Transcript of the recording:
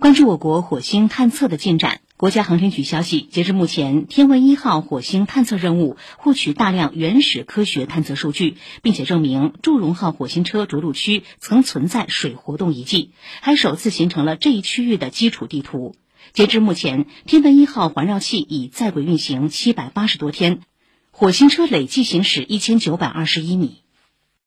关注我国火星探测的进展。国家航天局消息，截至目前，天问一号火星探测任务获取大量原始科学探测数据，并且证明祝融号火星车着陆区曾存在水活动遗迹，还首次形成了这一区域的基础地图。截至目前，天问一号环绕器已在轨运行七百八十多天，火星车累计行驶一千九百二十一米。